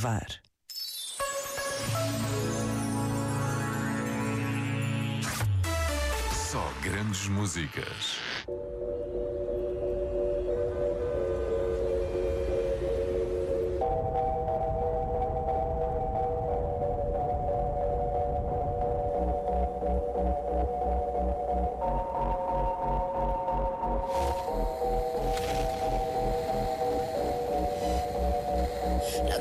levar. Só grandes músicas.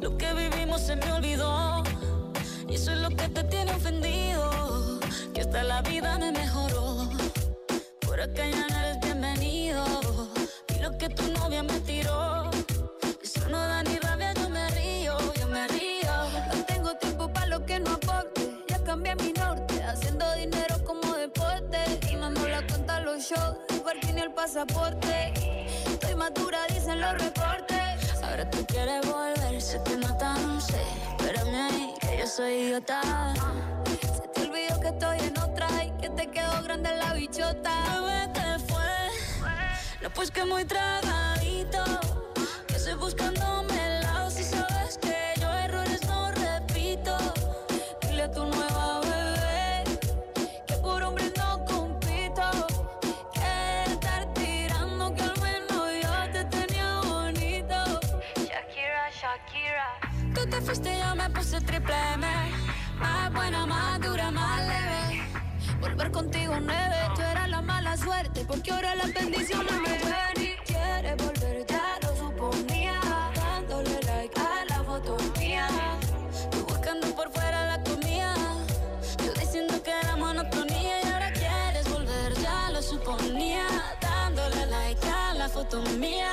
Lo que vivimos se me olvidó. Y eso es lo que te tiene ofendido. Que hasta la vida me mejoró. Por acá ya no eres bienvenido. Y lo que tu novia me tiró. Eso no da ni rabia, yo me río, yo me río. No tengo tiempo para lo que no aporte. Ya cambié mi norte, haciendo dinero como deporte. Y mando la cuenta los shows, y el pasaporte. Estoy madura, dicen soy idiota. Se te olvidó que estoy en otra y que te quedó grande la bichota. Bebé, ¿qué fue? No, pues que muy tragadito. Que estoy buscándome el lado si sabes que yo errores no repito. Dile a tu nueva bebé que por hombre no compito. Que estar tirando que al menos yo te tenía bonito. Shakira, Shakira. Tú te fuiste, me puse triple M. Más buena, más dura, más leve. Volver contigo nueve, tú eras la mala suerte, porque ahora las bendiciones me llueven y quieres volver, ya lo suponía, dándole like a la foto mía. Tú buscando por fuera la comida, yo diciendo que era monotonía y ahora quieres volver, ya lo suponía, dándole like a la foto mía.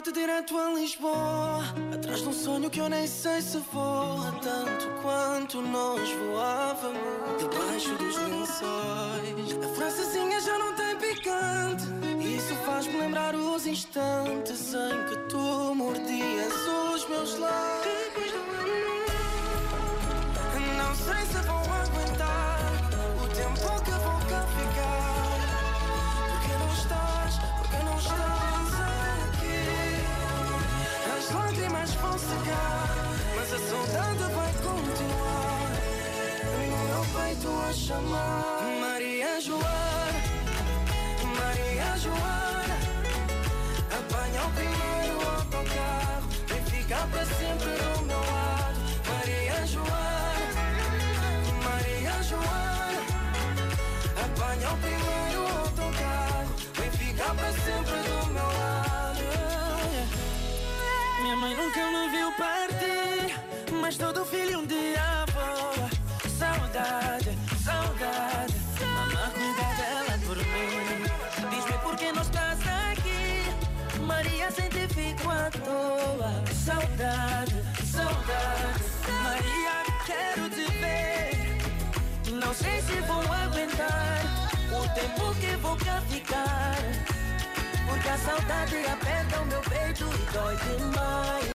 Norte direto a Lisboa Atrás de um sonho que eu nem sei se voa Tanto quanto nós voávamos Debaixo dos lençóis. A francesinha já não tem picante Isso faz-me lembrar os instantes Em que tu mordias peito a chamar Maria Joana Maria Joana Apanha o primeiro autocarro Vem ficar para sempre do meu lado. Maria Joana Maria Joana Apanha o primeiro autocarro Vem ficar para sempre do meu lado. Minha mãe nunca me viu partir Mas todo filho um dia saudade Maria sem te fico à toa. Saudade, saudade. Maria, quero te ver. Não sei se vou aguentar O tempo que vou cá ficar. Porque a saudade aperta o meu peito e dói demais